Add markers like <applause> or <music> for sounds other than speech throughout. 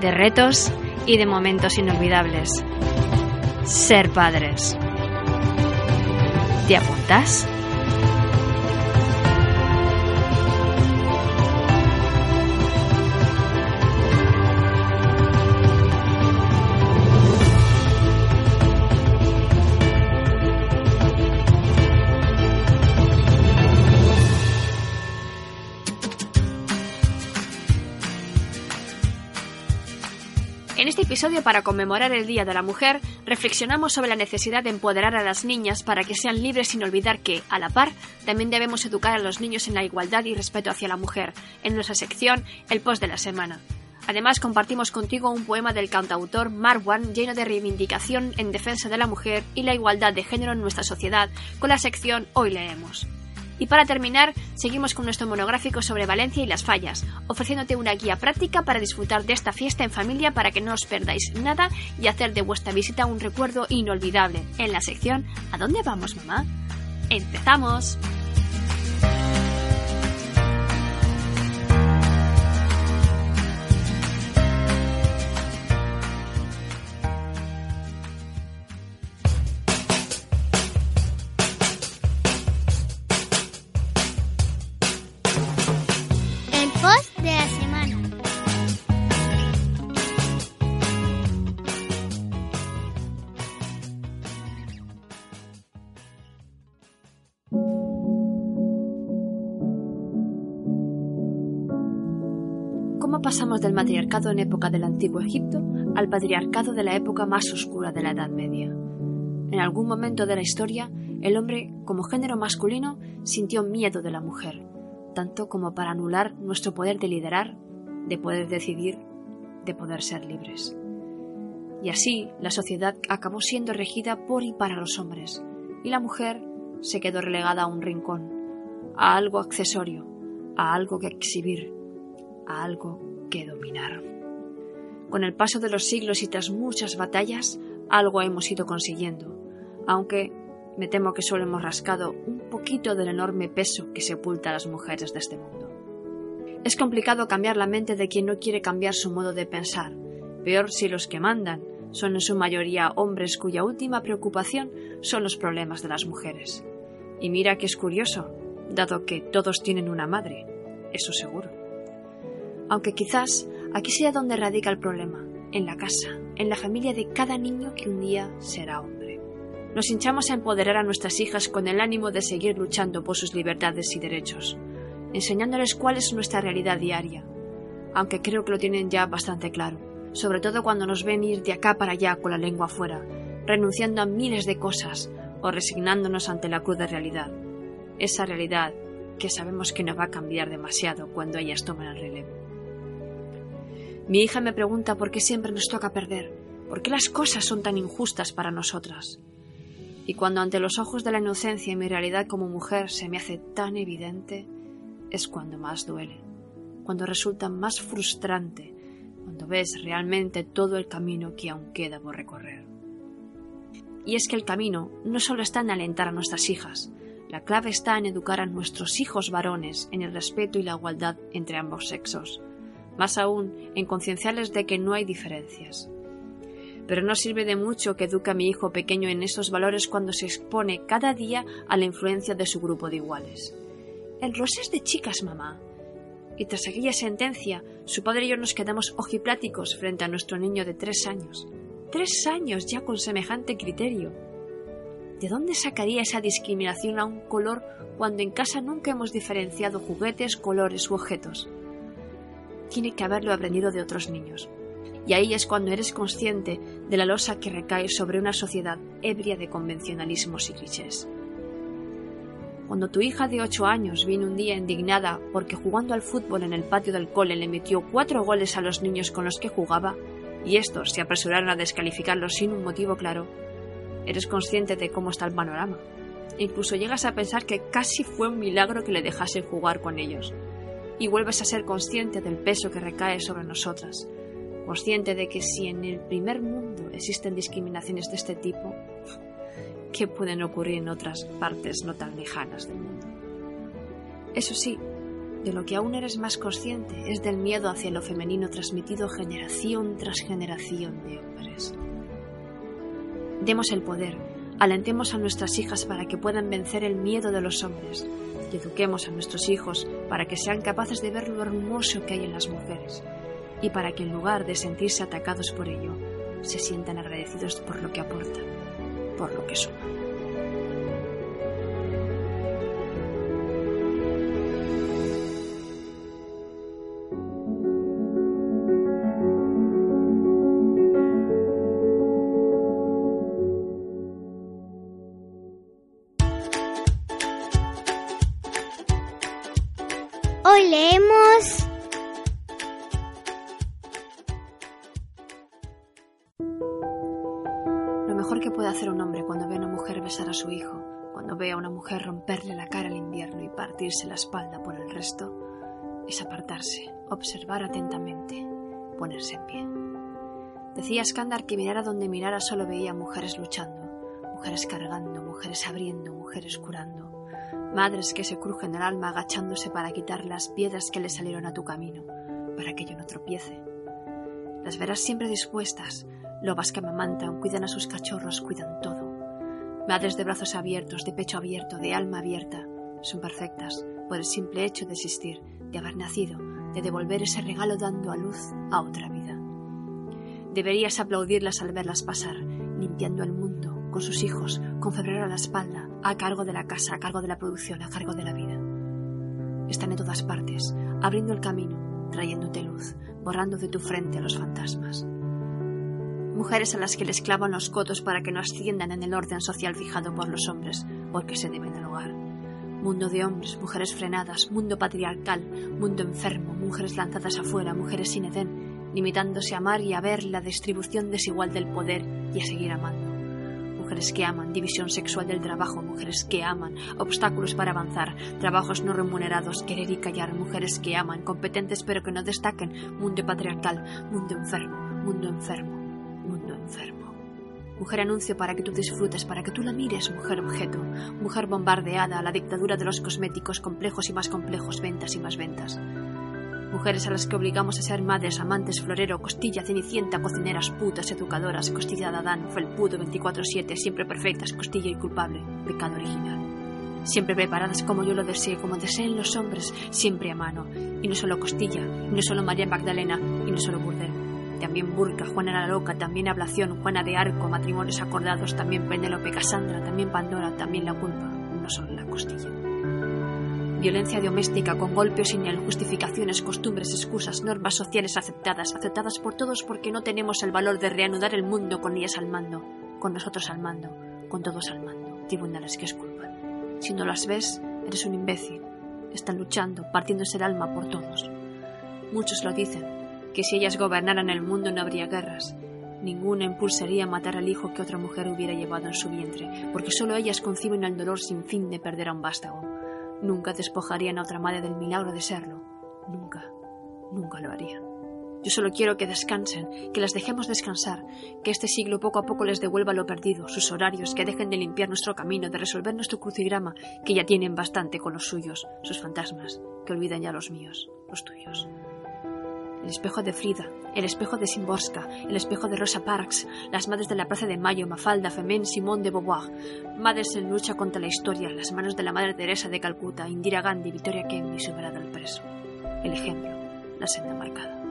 de retos y de momentos inolvidables. Ser padres. ¿Te apuntas? Para conmemorar el Día de la Mujer, reflexionamos sobre la necesidad de empoderar a las niñas para que sean libres sin olvidar que, a la par, también debemos educar a los niños en la igualdad y respeto hacia la mujer, en nuestra sección El Post de la Semana. Además, compartimos contigo un poema del cantautor Marwan lleno de reivindicación en defensa de la mujer y la igualdad de género en nuestra sociedad, con la sección Hoy leemos. Y para terminar, seguimos con nuestro monográfico sobre Valencia y las fallas, ofreciéndote una guía práctica para disfrutar de esta fiesta en familia para que no os perdáis nada y hacer de vuestra visita un recuerdo inolvidable en la sección ¿A dónde vamos, mamá? ¡Empezamos! ¿Cómo pasamos del matriarcado en época del antiguo Egipto al patriarcado de la época más oscura de la Edad Media? En algún momento de la historia, el hombre, como género masculino, sintió miedo de la mujer, tanto como para anular nuestro poder de liderar, de poder decidir, de poder ser libres. Y así la sociedad acabó siendo regida por y para los hombres, y la mujer se quedó relegada a un rincón, a algo accesorio, a algo que exhibir, a algo que dominar. Con el paso de los siglos y tras muchas batallas, algo hemos ido consiguiendo, aunque me temo que solo hemos rascado un poquito del enorme peso que sepulta a las mujeres de este mundo. Es complicado cambiar la mente de quien no quiere cambiar su modo de pensar, peor si los que mandan son en su mayoría hombres cuya última preocupación son los problemas de las mujeres. Y mira que es curioso, dado que todos tienen una madre, eso seguro. Aunque quizás aquí sea donde radica el problema, en la casa, en la familia de cada niño que un día será hombre. Nos hinchamos a empoderar a nuestras hijas con el ánimo de seguir luchando por sus libertades y derechos, enseñándoles cuál es nuestra realidad diaria, aunque creo que lo tienen ya bastante claro, sobre todo cuando nos ven ir de acá para allá con la lengua afuera, renunciando a miles de cosas o resignándonos ante la cruda realidad. Esa realidad que sabemos que no va a cambiar demasiado cuando ellas tomen el relevo. Mi hija me pregunta por qué siempre nos toca perder, por qué las cosas son tan injustas para nosotras. Y cuando ante los ojos de la inocencia y mi realidad como mujer se me hace tan evidente, es cuando más duele, cuando resulta más frustrante, cuando ves realmente todo el camino que aún queda por recorrer. Y es que el camino no solo está en alentar a nuestras hijas, la clave está en educar a nuestros hijos varones en el respeto y la igualdad entre ambos sexos, más aún en concienciarles de que no hay diferencias. Pero no sirve de mucho que eduque a mi hijo pequeño en esos valores cuando se expone cada día a la influencia de su grupo de iguales. El rosa es de chicas, mamá. y tras aquella sentencia, su padre y yo nos quedamos ojipláticos frente a nuestro niño de tres años. Tres años ya con semejante criterio. ¿De dónde sacaría esa discriminación a un color cuando en casa nunca hemos diferenciado juguetes, colores u objetos? Tiene que haberlo aprendido de otros niños. Y ahí es cuando eres consciente de la losa que recae sobre una sociedad ebria de convencionalismos y clichés. Cuando tu hija de ocho años vino un día indignada porque jugando al fútbol en el patio del cole le metió cuatro goles a los niños con los que jugaba, y estos se apresuraron a descalificarlo sin un motivo claro, eres consciente de cómo está el panorama. incluso llegas a pensar que casi fue un milagro que le dejasen jugar con ellos. Y vuelves a ser consciente del peso que recae sobre nosotras, consciente de que si en el primer mundo existen discriminaciones de este tipo, que pueden ocurrir en otras partes no tan lejanas del mundo. Eso sí, de lo que aún eres más consciente es del miedo hacia lo femenino transmitido generación tras generación de hombres. Demos el poder, alentemos a nuestras hijas para que puedan vencer el miedo de los hombres y eduquemos a nuestros hijos para que sean capaces de ver lo hermoso que hay en las mujeres y para que en lugar de sentirse atacados por ello, se sientan agradecidos por lo que aportan por lo que son. Romperle la cara al invierno y partirse la espalda por el resto, es apartarse, observar atentamente, ponerse en pie. Decía Skandar que mirara donde mirara solo veía mujeres luchando, mujeres cargando, mujeres abriendo, mujeres curando, madres que se crujen el alma agachándose para quitar las piedras que le salieron a tu camino, para que yo no tropiece. Las verás siempre dispuestas, Lobas que amamantan, cuidan a sus cachorros, cuidan todo. Madres de brazos abiertos, de pecho abierto, de alma abierta, son perfectas por el simple hecho de existir, de haber nacido, de devolver ese regalo dando a luz a otra vida. Deberías aplaudirlas al verlas pasar, limpiando el mundo, con sus hijos, con febrero a la espalda, a cargo de la casa, a cargo de la producción, a cargo de la vida. Están en todas partes, abriendo el camino, trayéndote luz, borrando de tu frente a los fantasmas mujeres a las que les clavan los cotos para que no asciendan en el orden social fijado por los hombres, porque se deben al hogar. Mundo de hombres, mujeres frenadas, mundo patriarcal, mundo enfermo, mujeres lanzadas afuera, mujeres sin Edén, limitándose a amar y a ver la distribución desigual del poder y a seguir amando. Mujeres que aman, división sexual del trabajo, mujeres que aman, obstáculos para avanzar, trabajos no remunerados, querer y callar, mujeres que aman, competentes pero que no destaquen, mundo patriarcal, mundo enfermo, mundo enfermo enfermo. Mujer anuncio para que tú disfrutes, para que tú la mires, mujer objeto, mujer bombardeada a la dictadura de los cosméticos complejos y más complejos, ventas y más ventas. Mujeres a las que obligamos a ser madres, amantes, florero, costilla, cenicienta, cocineras, putas, educadoras, costilla de Adán, felpudo 24-7, siempre perfectas, costilla y culpable, pecado original. Siempre preparadas como yo lo deseo, como deseen los hombres, siempre a mano. Y no solo costilla, y no solo María Magdalena, y no solo burdel también Burka, Juana la Loca, también Ablación, Juana de Arco, matrimonios acordados, también Penélope, Casandra, también Pandora, también la culpa, no solo la costilla. Violencia doméstica con golpes sin él, justificaciones, costumbres, excusas, normas sociales aceptadas, aceptadas por todos porque no tenemos el valor de reanudar el mundo con ellas al mando, con nosotros al mando, con todos al mando, tribunales que esculpan. Si no las ves, eres un imbécil. Están luchando, partiéndose el alma por todos. Muchos lo dicen, que si ellas gobernaran el mundo no habría guerras. Ninguna impulsaría a matar al hijo que otra mujer hubiera llevado en su vientre, porque solo ellas conciben el dolor sin fin de perder a un vástago. Nunca despojarían a otra madre del milagro de serlo. Nunca, nunca lo harían. Yo solo quiero que descansen, que las dejemos descansar, que este siglo poco a poco les devuelva lo perdido, sus horarios, que dejen de limpiar nuestro camino, de resolver nuestro crucigrama, que ya tienen bastante con los suyos, sus fantasmas, que olviden ya los míos, los tuyos el espejo de Frida, el espejo de Simborska, el espejo de Rosa Parks, las madres de la Plaza de Mayo, Mafalda, Femén, Simón de Beauvoir, madres en lucha contra la historia, las manos de la Madre Teresa de Calcuta, Indira Gandhi, Victoria Kennedy superada al preso. el ejemplo, la senda marcada.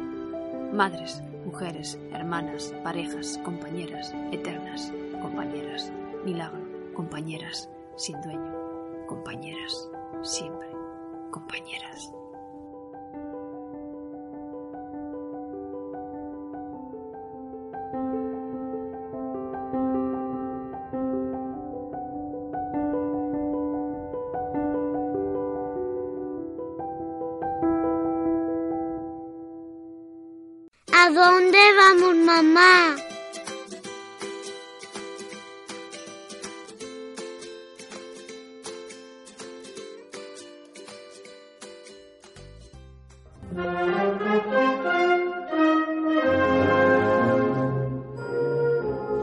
Madres, mujeres, hermanas, parejas, compañeras, eternas, compañeras, milagro, compañeras, sin dueño, compañeras, siempre, compañeras. Vamos, mamá?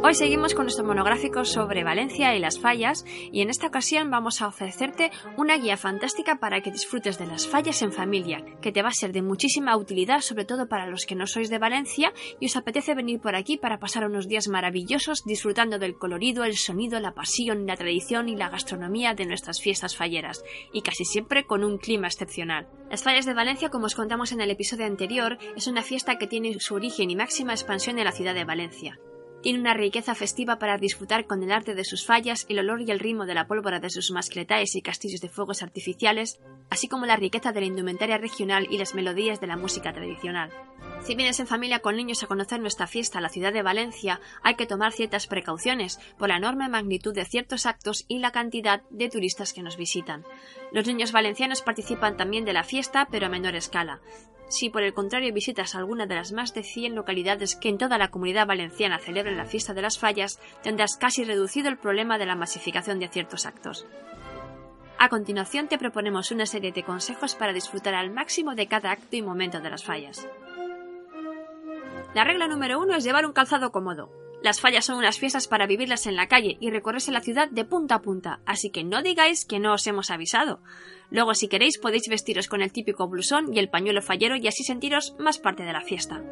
Hoy seguimos con nuestro monográfico sobre Valencia y las fallas y en esta ocasión vamos a ofrecerte una guía fantástica para que disfrutes de las fallas en familia, que te va a ser de muchísima utilidad, sobre todo para los que no sois de Valencia y os apetece venir por aquí para pasar unos días maravillosos disfrutando del colorido, el sonido, la pasión, la tradición y la gastronomía de nuestras fiestas falleras, y casi siempre con un clima excepcional. Las fallas de Valencia, como os contamos en el episodio anterior, es una fiesta que tiene su origen y máxima expansión en la ciudad de Valencia. Tiene una riqueza festiva para disfrutar con el arte de sus fallas, el olor y el ritmo de la pólvora de sus mascletaes y castillos de fuegos artificiales, así como la riqueza de la indumentaria regional y las melodías de la música tradicional. Si vienes en familia con niños a conocer nuestra fiesta a la ciudad de Valencia, hay que tomar ciertas precauciones por la enorme magnitud de ciertos actos y la cantidad de turistas que nos visitan. Los niños valencianos participan también de la fiesta, pero a menor escala. Si por el contrario visitas alguna de las más de 100 localidades que en toda la comunidad valenciana celebran la fiesta de las fallas, tendrás casi reducido el problema de la masificación de ciertos actos. A continuación te proponemos una serie de consejos para disfrutar al máximo de cada acto y momento de las fallas. La regla número uno es llevar un calzado cómodo. Las fallas son unas fiestas para vivirlas en la calle y recorrerse la ciudad de punta a punta, así que no digáis que no os hemos avisado. Luego, si queréis, podéis vestiros con el típico blusón y el pañuelo fallero y así sentiros más parte de la fiesta.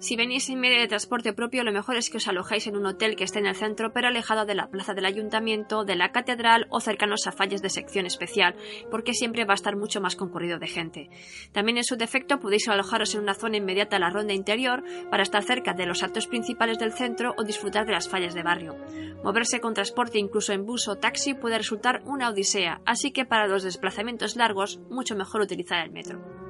Si venís en medio de transporte propio, lo mejor es que os alojáis en un hotel que esté en el centro, pero alejado de la plaza del ayuntamiento, de la catedral o cercanos a fallas de sección especial, porque siempre va a estar mucho más concurrido de gente. También en su defecto podéis alojaros en una zona inmediata a la ronda interior para estar cerca de los actos principales del centro o disfrutar de las fallas de barrio. Moverse con transporte incluso en bus o taxi puede resultar una odisea, así que para los desplazamientos largos mucho mejor utilizar el metro.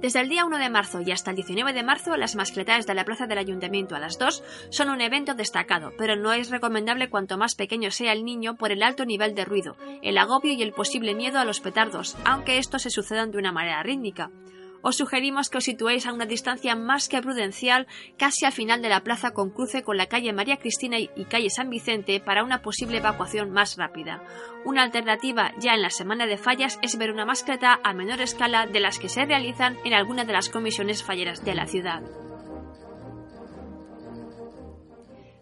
Desde el día 1 de marzo y hasta el 19 de marzo, las mascletadas de la Plaza del Ayuntamiento a las 2 son un evento destacado, pero no es recomendable cuanto más pequeño sea el niño por el alto nivel de ruido, el agobio y el posible miedo a los petardos, aunque estos se sucedan de una manera rítmica os sugerimos que os situéis a una distancia más que prudencial, casi al final de la plaza con cruce con la calle María Cristina y calle San Vicente para una posible evacuación más rápida. Una alternativa ya en la semana de fallas es ver una mascleta a menor escala de las que se realizan en alguna de las comisiones falleras de la ciudad.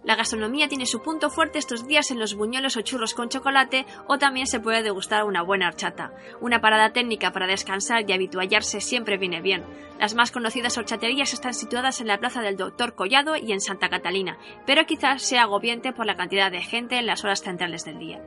La gastronomía tiene su punto fuerte estos días en los buñuelos o churros con chocolate o también se puede degustar una buena horchata. Una parada técnica para descansar y habituallarse siempre viene bien. Las más conocidas horchaterías están situadas en la plaza del Doctor Collado y en Santa Catalina, pero quizás sea agobiente por la cantidad de gente en las horas centrales del día.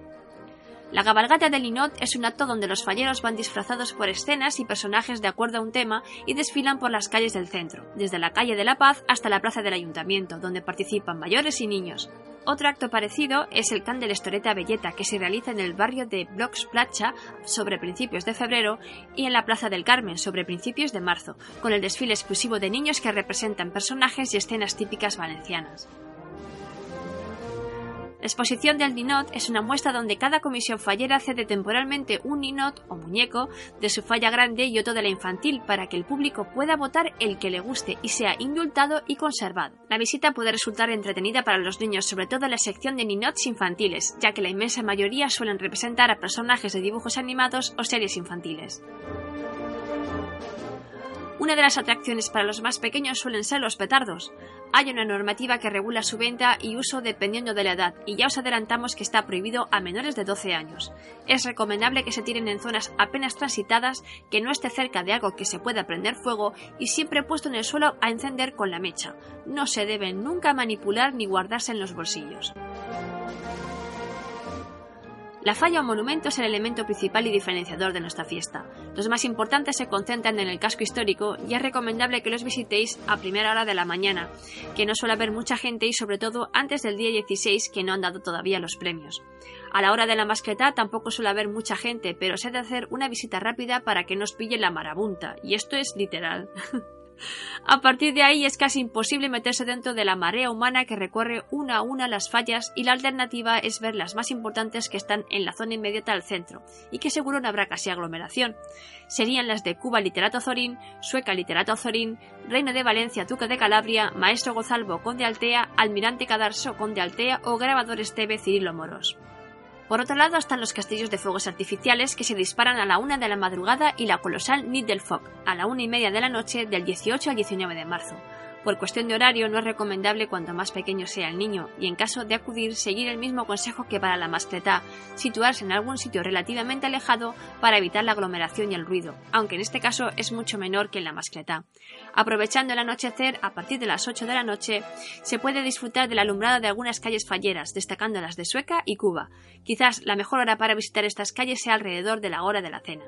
La cabalgata del Linot es un acto donde los falleros van disfrazados por escenas y personajes de acuerdo a un tema y desfilan por las calles del centro, desde la calle de la Paz hasta la plaza del Ayuntamiento, donde participan mayores y niños. Otro acto parecido es el Can de Estoreta Belleta, que se realiza en el barrio de Blocs Placha sobre principios de febrero y en la Plaza del Carmen sobre principios de marzo, con el desfile exclusivo de niños que representan personajes y escenas típicas valencianas. La exposición del ninot es una muestra donde cada comisión fallera cede temporalmente un ninot o muñeco de su falla grande y otro de la infantil para que el público pueda votar el que le guste y sea indultado y conservado. La visita puede resultar entretenida para los niños, sobre todo en la sección de ninots infantiles, ya que la inmensa mayoría suelen representar a personajes de dibujos animados o series infantiles. Una de las atracciones para los más pequeños suelen ser los petardos. Hay una normativa que regula su venta y uso dependiendo de la edad, y ya os adelantamos que está prohibido a menores de 12 años. Es recomendable que se tiren en zonas apenas transitadas, que no esté cerca de algo que se pueda prender fuego y siempre puesto en el suelo a encender con la mecha. No se deben nunca manipular ni guardarse en los bolsillos. La falla o monumento es el elemento principal y diferenciador de nuestra fiesta. Los más importantes se concentran en el casco histórico y es recomendable que los visitéis a primera hora de la mañana, que no suele haber mucha gente y sobre todo antes del día 16 que no han dado todavía los premios. A la hora de la mascleta tampoco suele haber mucha gente, pero se ha de hacer una visita rápida para que no os pille la marabunta, y esto es literal. <laughs> A partir de ahí es casi imposible meterse dentro de la marea humana que recorre una a una las fallas y la alternativa es ver las más importantes que están en la zona inmediata al centro y que seguro no habrá casi aglomeración. Serían las de Cuba Literato Zorín, Sueca Literato Zorín, Reino de Valencia Duque de Calabria, Maestro Gozalvo Conde Altea, Almirante Cadarso Conde Altea o Grabador Esteve Cirilo Moros. Por otro lado están los castillos de fuegos artificiales que se disparan a la una de la madrugada y la colosal Nid del Fog a la una y media de la noche del 18 al 19 de marzo. Por cuestión de horario no es recomendable cuanto más pequeño sea el niño y en caso de acudir seguir el mismo consejo que para la mascleta, situarse en algún sitio relativamente alejado para evitar la aglomeración y el ruido, aunque en este caso es mucho menor que en la mascleta. Aprovechando el anochecer, a partir de las 8 de la noche, se puede disfrutar de la alumbrada de algunas calles falleras, destacando las de Sueca y Cuba. Quizás la mejor hora para visitar estas calles sea alrededor de la hora de la cena.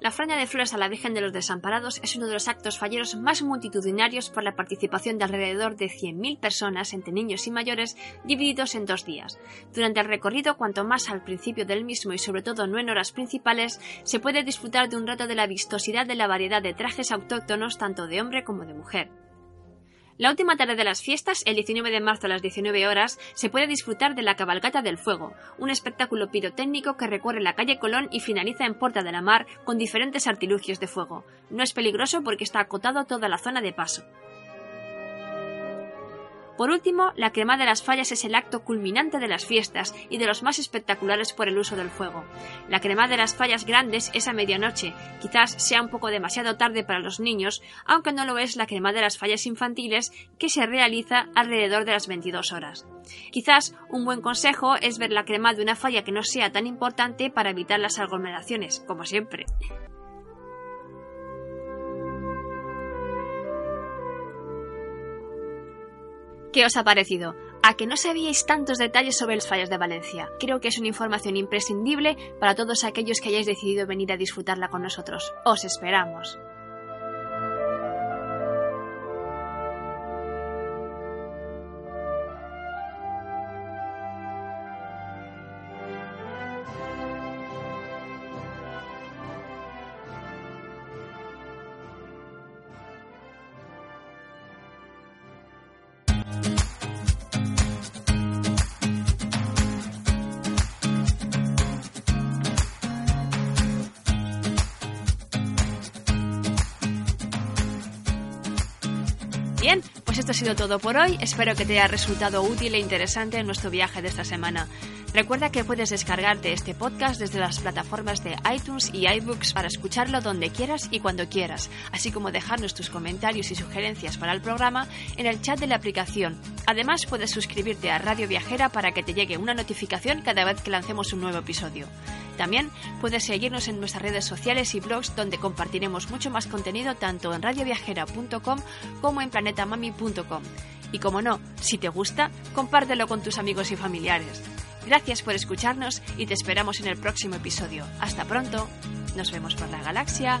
La ofrenda de flores a la Virgen de los Desamparados es uno de los actos falleros más multitudinarios por la participación de alrededor de 100.000 personas entre niños y mayores divididos en dos días. Durante el recorrido, cuanto más al principio del mismo y sobre todo no en horas principales, se puede disfrutar de un rato de la vistosidad de la variedad de trajes autóctonos tanto de hombre como de mujer. La última tarde de las fiestas, el 19 de marzo a las 19 horas, se puede disfrutar de la Cabalgata del Fuego, un espectáculo pirotécnico que recorre la calle Colón y finaliza en Puerta de la Mar con diferentes artilugios de fuego. No es peligroso porque está acotado toda la zona de paso. Por último, la crema de las fallas es el acto culminante de las fiestas y de los más espectaculares por el uso del fuego. La crema de las fallas grandes es a medianoche, quizás sea un poco demasiado tarde para los niños, aunque no lo es la crema de las fallas infantiles que se realiza alrededor de las 22 horas. Quizás un buen consejo es ver la crema de una falla que no sea tan importante para evitar las aglomeraciones, como siempre. ¿Qué os ha parecido? ¿A que no sabíais tantos detalles sobre las fallas de Valencia? Creo que es una información imprescindible para todos aquellos que hayáis decidido venir a disfrutarla con nosotros. Os esperamos. Esto ha sido todo por hoy. Espero que te haya resultado útil e interesante en nuestro viaje de esta semana. Recuerda que puedes descargarte este podcast desde las plataformas de iTunes y iBooks para escucharlo donde quieras y cuando quieras, así como dejarnos tus comentarios y sugerencias para el programa en el chat de la aplicación. Además, puedes suscribirte a Radio Viajera para que te llegue una notificación cada vez que lancemos un nuevo episodio. También puedes seguirnos en nuestras redes sociales y blogs donde compartiremos mucho más contenido tanto en radioviajera.com como en planetamami.com. Y como no, si te gusta, compártelo con tus amigos y familiares. Gracias por escucharnos y te esperamos en el próximo episodio. Hasta pronto. Nos vemos por la galaxia.